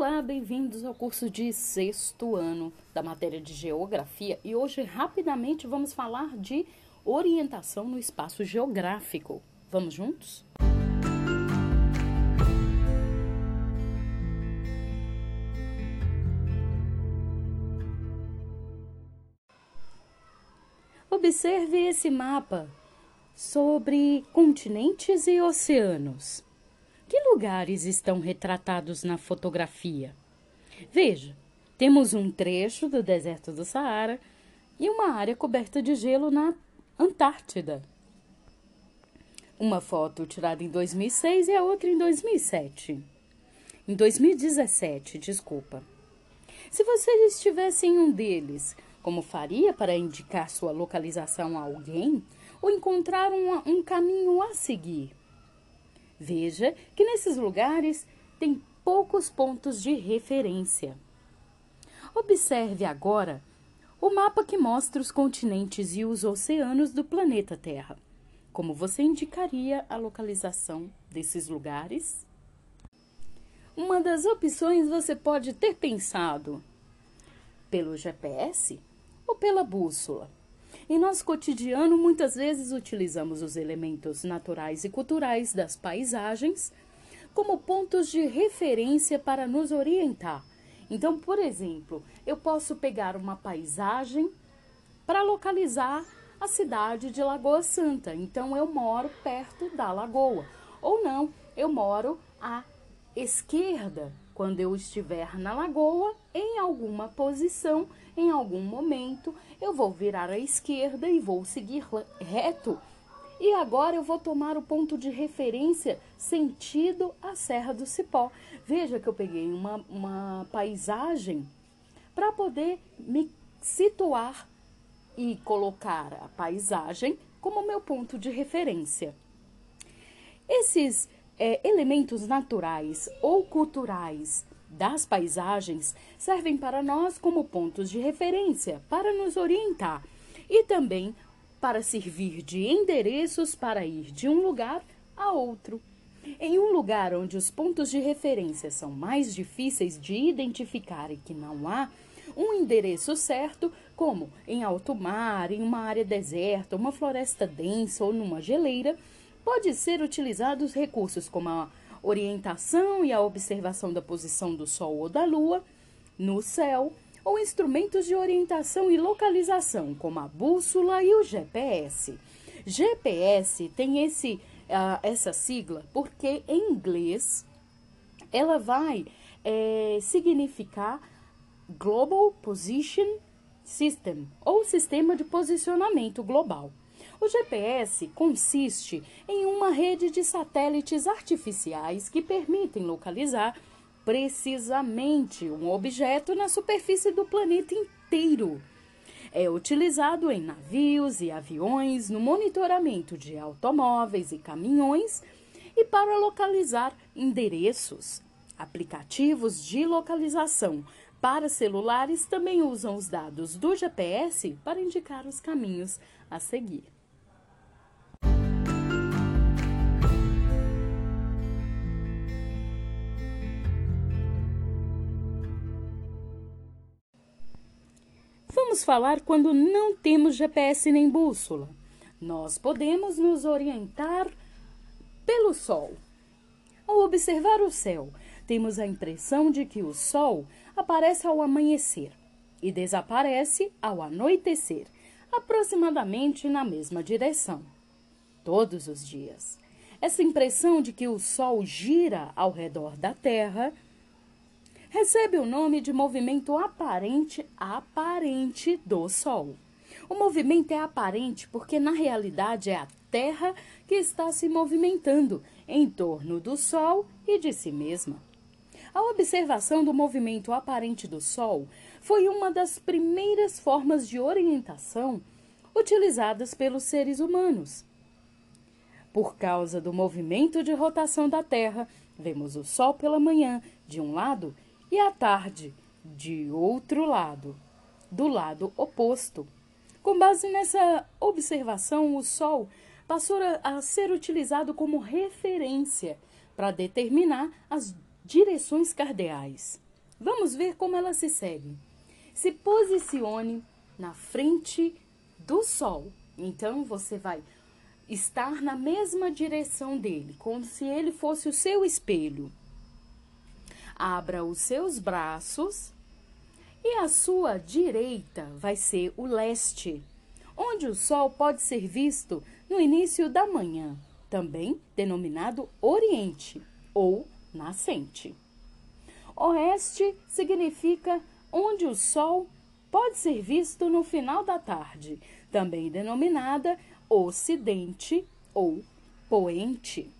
Olá, bem-vindos ao curso de sexto ano da matéria de Geografia e hoje rapidamente vamos falar de orientação no espaço geográfico. Vamos juntos? Observe esse mapa sobre continentes e oceanos. Que lugares estão retratados na fotografia? Veja, temos um trecho do deserto do Saara e uma área coberta de gelo na Antártida. Uma foto tirada em 2006 e a outra em 2007. Em 2017, desculpa. Se você estivesse em um deles, como faria para indicar sua localização a alguém ou encontrar um, um caminho a seguir? Veja que nesses lugares tem poucos pontos de referência. Observe agora o mapa que mostra os continentes e os oceanos do planeta Terra. Como você indicaria a localização desses lugares? Uma das opções você pode ter pensado pelo GPS ou pela bússola. Em nosso cotidiano, muitas vezes utilizamos os elementos naturais e culturais das paisagens como pontos de referência para nos orientar. Então, por exemplo, eu posso pegar uma paisagem para localizar a cidade de Lagoa Santa. Então, eu moro perto da lagoa. Ou não, eu moro à esquerda quando eu estiver na lagoa, em alguma posição, em algum momento, eu vou virar à esquerda e vou seguir reto. E agora eu vou tomar o ponto de referência sentido a Serra do Cipó. Veja que eu peguei uma, uma paisagem para poder me situar e colocar a paisagem como meu ponto de referência. Esses é, elementos naturais ou culturais das paisagens servem para nós como pontos de referência para nos orientar e também para servir de endereços para ir de um lugar a outro. Em um lugar onde os pontos de referência são mais difíceis de identificar e que não há um endereço certo, como em alto mar, em uma área deserta, uma floresta densa ou numa geleira, pode ser utilizados recursos como a orientação e a observação da posição do Sol ou da Lua no céu, ou instrumentos de orientação e localização, como a bússola e o GPS. GPS tem esse, uh, essa sigla porque em inglês ela vai é, significar Global Position System ou Sistema de Posicionamento Global. O GPS consiste em uma rede de satélites artificiais que permitem localizar precisamente um objeto na superfície do planeta inteiro. É utilizado em navios e aviões, no monitoramento de automóveis e caminhões e para localizar endereços. Aplicativos de localização para celulares também usam os dados do GPS para indicar os caminhos a seguir. Vamos falar quando não temos GPS nem bússola. Nós podemos nos orientar pelo Sol. Ao observar o céu, temos a impressão de que o Sol aparece ao amanhecer e desaparece ao anoitecer, aproximadamente na mesma direção, todos os dias. Essa impressão de que o Sol gira ao redor da Terra recebe o nome de movimento aparente aparente do Sol. O movimento é aparente porque, na realidade, é a Terra que está se movimentando em torno do Sol e de si mesma. A observação do movimento aparente do Sol foi uma das primeiras formas de orientação utilizadas pelos seres humanos. Por causa do movimento de rotação da Terra, vemos o Sol pela manhã de um lado e à tarde, de outro lado, do lado oposto. Com base nessa observação, o Sol passou a ser utilizado como referência para determinar as direções cardeais. Vamos ver como ela se segue. Se posicione na frente do Sol. Então você vai estar na mesma direção dele, como se ele fosse o seu espelho. Abra os seus braços e a sua direita vai ser o leste, onde o sol pode ser visto no início da manhã, também denominado Oriente ou nascente. Oeste significa onde o sol pode ser visto no final da tarde, também denominada Ocidente ou Poente.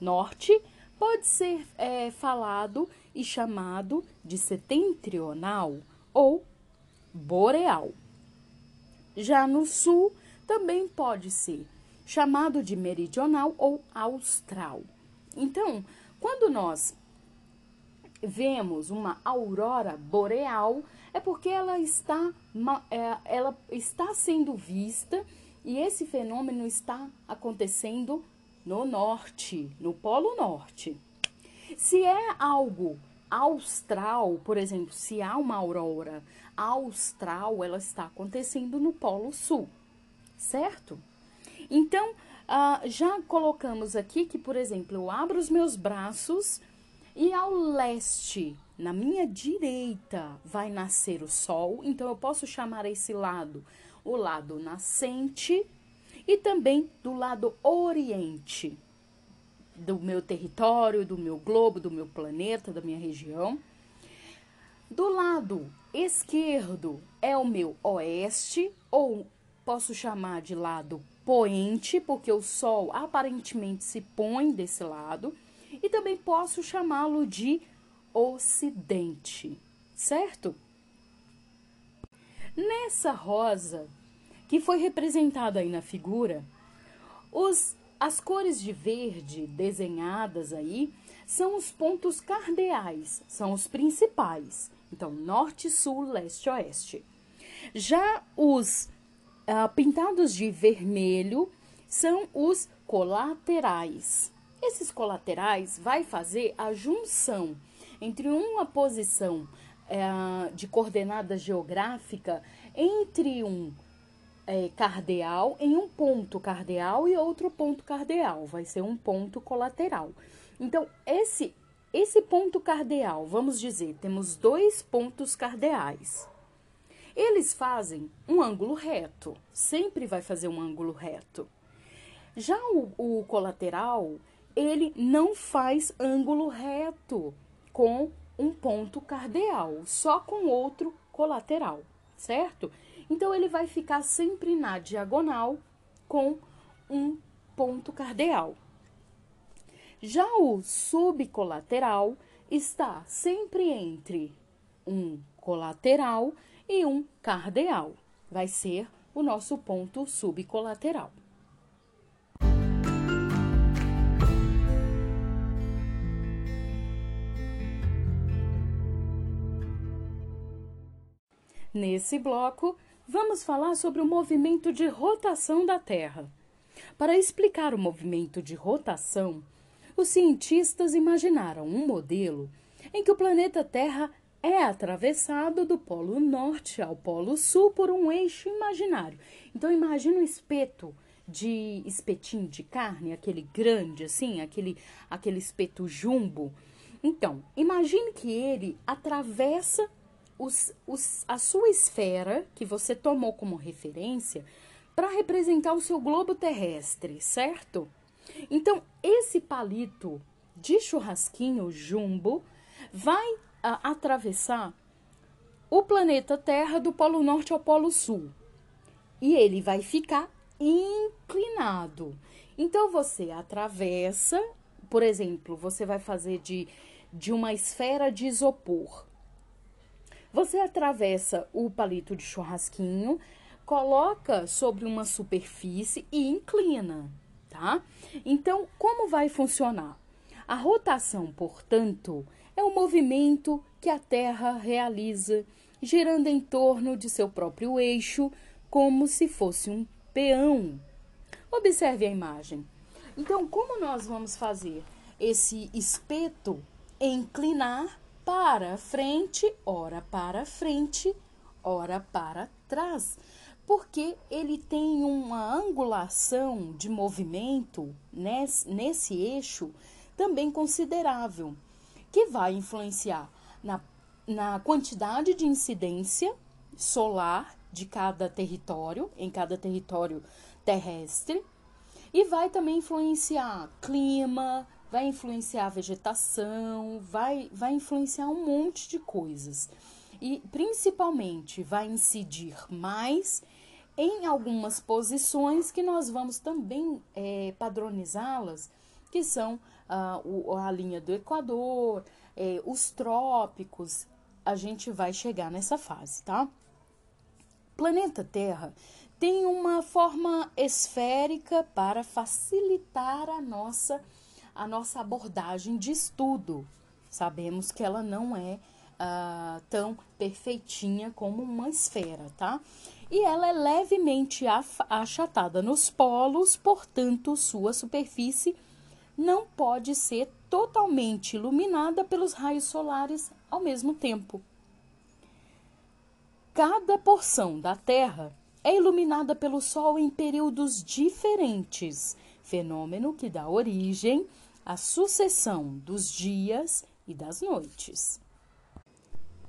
Norte pode ser é, falado e chamado de setentrional ou boreal. Já no sul, também pode ser chamado de meridional ou austral. Então, quando nós vemos uma aurora boreal, é porque ela está, é, ela está sendo vista e esse fenômeno está acontecendo no norte, no Polo Norte. Se é algo austral, por exemplo, se há uma aurora austral, ela está acontecendo no Polo Sul, certo? Então, uh, já colocamos aqui que, por exemplo, eu abro os meus braços e ao leste, na minha direita, vai nascer o sol. Então, eu posso chamar esse lado o lado nascente e também do lado oriente do meu território, do meu globo, do meu planeta, da minha região. Do lado esquerdo é o meu oeste, ou posso chamar de lado poente, porque o sol aparentemente se põe desse lado, e também posso chamá-lo de ocidente, certo? Nessa rosa que foi representada aí na figura, os, as cores de verde desenhadas aí são os pontos cardeais, são os principais. Então, norte, sul, leste, oeste. Já os uh, pintados de vermelho são os colaterais. Esses colaterais vai fazer a junção entre uma posição uh, de coordenada geográfica entre um é, cardeal em um ponto cardeal e outro ponto cardeal, vai ser um ponto colateral. Então, esse esse ponto cardeal, vamos dizer, temos dois pontos cardeais. Eles fazem um ângulo reto, sempre vai fazer um ângulo reto. Já o, o colateral, ele não faz ângulo reto com um ponto cardeal, só com outro colateral, certo? Então, ele vai ficar sempre na diagonal com um ponto cardeal. Já o subcolateral está sempre entre um colateral e um cardeal. Vai ser o nosso ponto subcolateral. Nesse bloco, vamos falar sobre o movimento de rotação da Terra. Para explicar o movimento de rotação, os cientistas imaginaram um modelo em que o planeta Terra é atravessado do polo norte ao polo sul por um eixo imaginário. Então imagina um espeto de espetinho de carne, aquele grande assim, aquele aquele espeto jumbo. Então, imagine que ele atravessa os, os, a sua esfera, que você tomou como referência, para representar o seu globo terrestre, certo? Então, esse palito de churrasquinho jumbo vai a, atravessar o planeta Terra do Polo Norte ao Polo Sul. E ele vai ficar inclinado. Então, você atravessa, por exemplo, você vai fazer de, de uma esfera de isopor você atravessa o palito de churrasquinho, coloca sobre uma superfície e inclina, tá? Então, como vai funcionar? A rotação, portanto, é o movimento que a Terra realiza girando em torno de seu próprio eixo, como se fosse um peão. Observe a imagem. Então, como nós vamos fazer esse espeto inclinar para frente, ora para frente, ora para trás, porque ele tem uma angulação de movimento nesse, nesse eixo também considerável, que vai influenciar na, na quantidade de incidência solar de cada território, em cada território terrestre, e vai também influenciar clima, vai influenciar a vegetação, vai, vai influenciar um monte de coisas. E principalmente vai incidir mais em algumas posições que nós vamos também é, padronizá-las, que são ah, o, a linha do Equador, é, os trópicos. A gente vai chegar nessa fase, tá? Planeta Terra tem uma forma esférica para facilitar a nossa a nossa abordagem de estudo. Sabemos que ela não é uh, tão perfeitinha como uma esfera, tá? E ela é levemente achatada nos polos, portanto, sua superfície não pode ser totalmente iluminada pelos raios solares ao mesmo tempo. Cada porção da Terra é iluminada pelo Sol em períodos diferentes, fenômeno que dá origem a sucessão dos dias e das noites.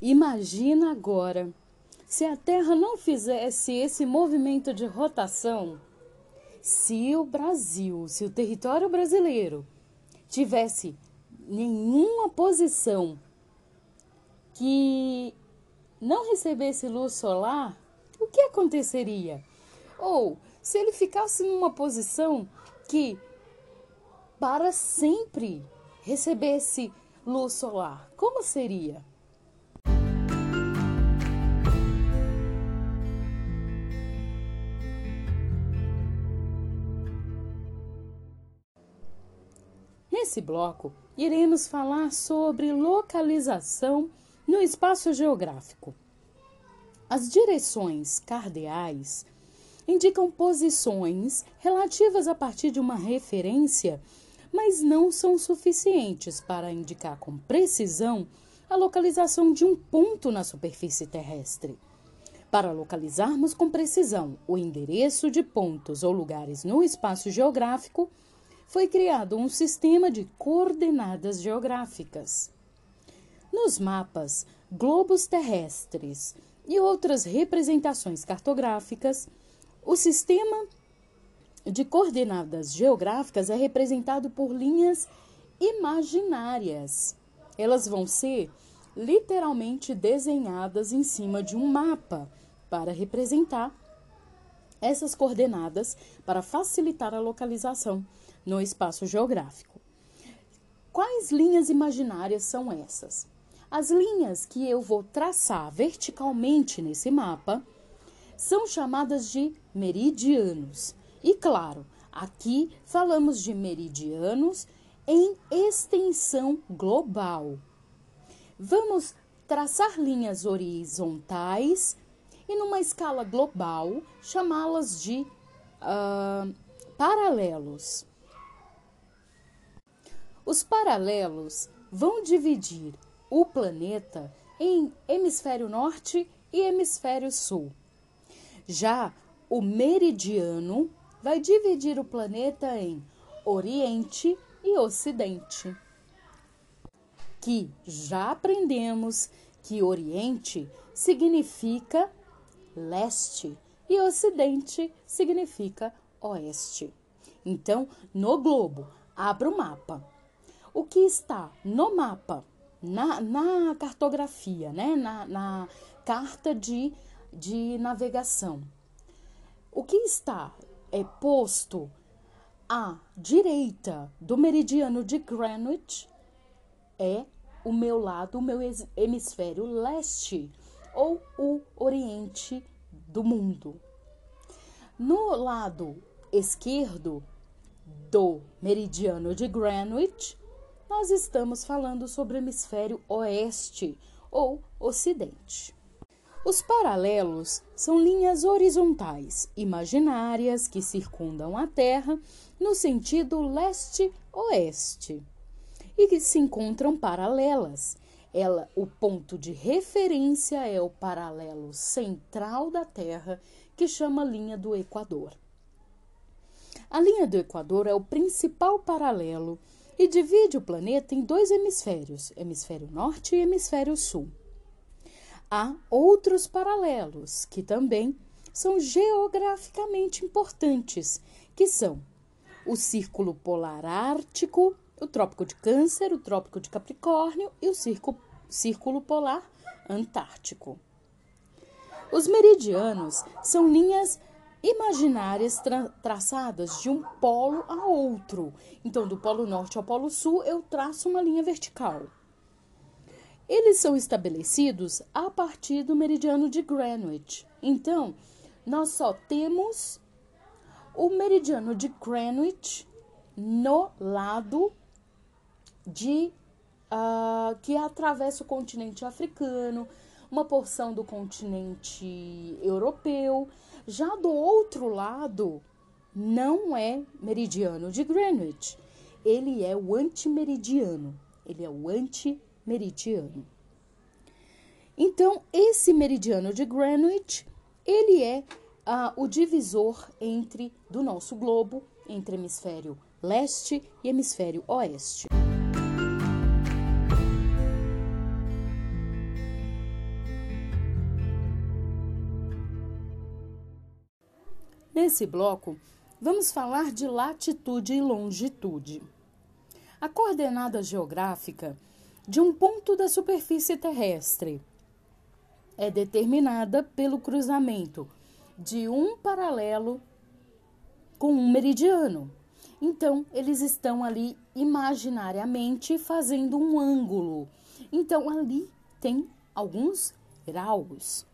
Imagina agora se a Terra não fizesse esse movimento de rotação, se o Brasil, se o território brasileiro tivesse nenhuma posição que não recebesse luz solar, o que aconteceria? Ou se ele ficasse numa posição que para sempre recebesse luz solar, como seria? Nesse bloco, iremos falar sobre localização no espaço geográfico. As direções cardeais indicam posições relativas a partir de uma referência mas não são suficientes para indicar com precisão a localização de um ponto na superfície terrestre. Para localizarmos com precisão o endereço de pontos ou lugares no espaço geográfico, foi criado um sistema de coordenadas geográficas. Nos mapas, globos terrestres e outras representações cartográficas, o sistema de coordenadas geográficas é representado por linhas imaginárias. Elas vão ser literalmente desenhadas em cima de um mapa para representar essas coordenadas para facilitar a localização no espaço geográfico. Quais linhas imaginárias são essas? As linhas que eu vou traçar verticalmente nesse mapa são chamadas de meridianos. E claro, aqui falamos de meridianos em extensão global. Vamos traçar linhas horizontais e, numa escala global, chamá-las de uh, paralelos. Os paralelos vão dividir o planeta em hemisfério norte e hemisfério sul. Já o meridiano vai dividir o planeta em Oriente e Ocidente. Que já aprendemos que Oriente significa leste e Ocidente significa oeste. Então, no globo, abra o mapa. O que está no mapa, na, na cartografia, né? na, na carta de, de navegação, o que está é posto à direita do meridiano de Greenwich é o meu lado, o meu hemisfério leste ou o oriente do mundo. No lado esquerdo do meridiano de Greenwich, nós estamos falando sobre o hemisfério oeste ou ocidente. Os paralelos são linhas horizontais imaginárias que circundam a Terra no sentido leste-oeste e que se encontram paralelas Ela, o ponto de referência é o paralelo central da Terra, que chama linha do Equador. A linha do Equador é o principal paralelo e divide o planeta em dois hemisférios, hemisfério norte e hemisfério sul. Há outros paralelos que também são geograficamente importantes, que são o Círculo Polar Ártico, o Trópico de Câncer, o Trópico de Capricórnio e o Círculo, Círculo Polar Antártico. Os meridianos são linhas imaginárias tra traçadas de um polo a outro. Então, do polo norte ao polo sul, eu traço uma linha vertical. Eles são estabelecidos a partir do meridiano de Greenwich. Então, nós só temos o meridiano de Greenwich no lado de uh, que atravessa o continente africano, uma porção do continente europeu. Já do outro lado, não é meridiano de Greenwich. Ele é o antimeridiano. Ele é o antimeridiano. Então, esse meridiano de Greenwich, ele é uh, o divisor entre do nosso globo, entre hemisfério leste e hemisfério oeste. Nesse bloco, vamos falar de latitude e longitude. A coordenada geográfica de um ponto da superfície terrestre é determinada pelo cruzamento de um paralelo com um meridiano. Então, eles estão ali imaginariamente fazendo um ângulo. Então, ali tem alguns graus.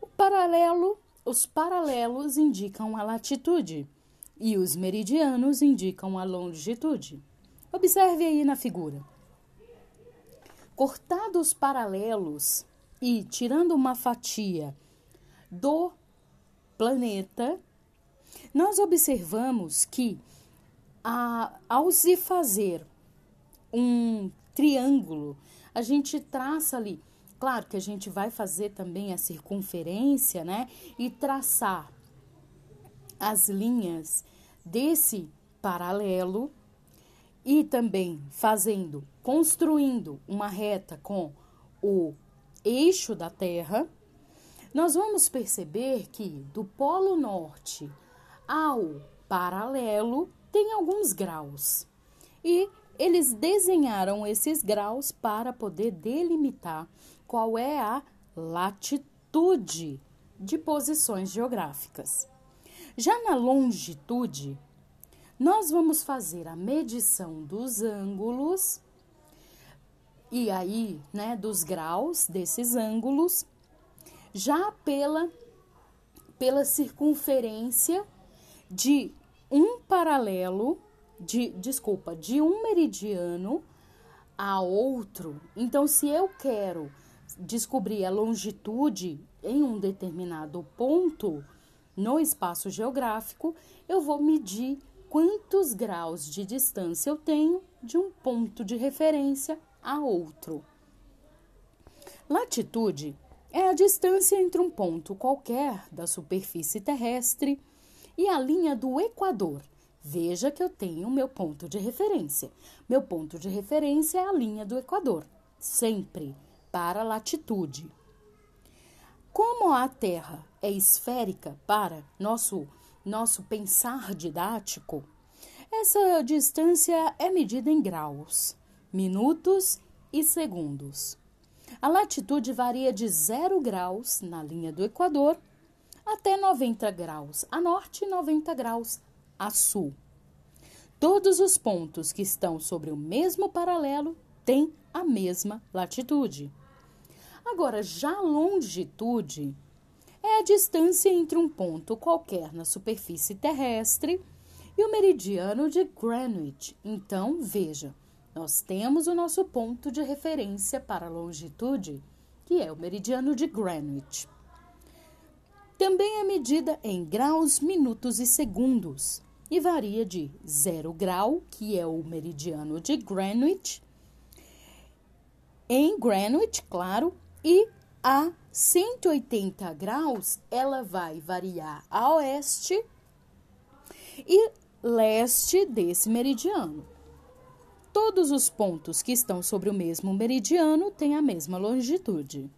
O paralelo, os paralelos indicam a latitude e os meridianos indicam a longitude. Observe aí na figura. Cortados paralelos e tirando uma fatia do planeta, nós observamos que a, ao se fazer um triângulo, a gente traça ali. Claro que a gente vai fazer também a circunferência, né? E traçar as linhas desse paralelo e também fazendo, construindo uma reta com o eixo da Terra nós vamos perceber que do Polo Norte ao paralelo tem alguns graus. E eles desenharam esses graus para poder delimitar qual é a latitude de posições geográficas. Já na longitude, nós vamos fazer a medição dos ângulos e aí, né, dos graus desses ângulos já pela, pela circunferência de um paralelo, de, desculpa, de um meridiano a outro. Então, se eu quero descobrir a longitude em um determinado ponto no espaço geográfico, eu vou medir quantos graus de distância eu tenho de um ponto de referência a outro. Latitude é a distância entre um ponto qualquer da superfície terrestre e a linha do Equador. Veja que eu tenho meu ponto de referência. Meu ponto de referência é a linha do Equador, sempre para a latitude. Como a Terra é esférica para nosso nosso pensar didático, essa distância é medida em graus, minutos e segundos. A latitude varia de 0 graus na linha do Equador até 90 graus a norte e 90 graus a sul. Todos os pontos que estão sobre o mesmo paralelo têm a mesma latitude. Agora, já a longitude é a distância entre um ponto qualquer na superfície terrestre e o meridiano de Greenwich. Então, veja, nós temos o nosso ponto de referência para a longitude, que é o meridiano de Greenwich. Também é medida em graus, minutos e segundos e varia de 0 grau, que é o meridiano de Greenwich, em Greenwich, claro, e a 180 graus ela vai variar a oeste e leste desse meridiano. Todos os pontos que estão sobre o mesmo meridiano têm a mesma longitude.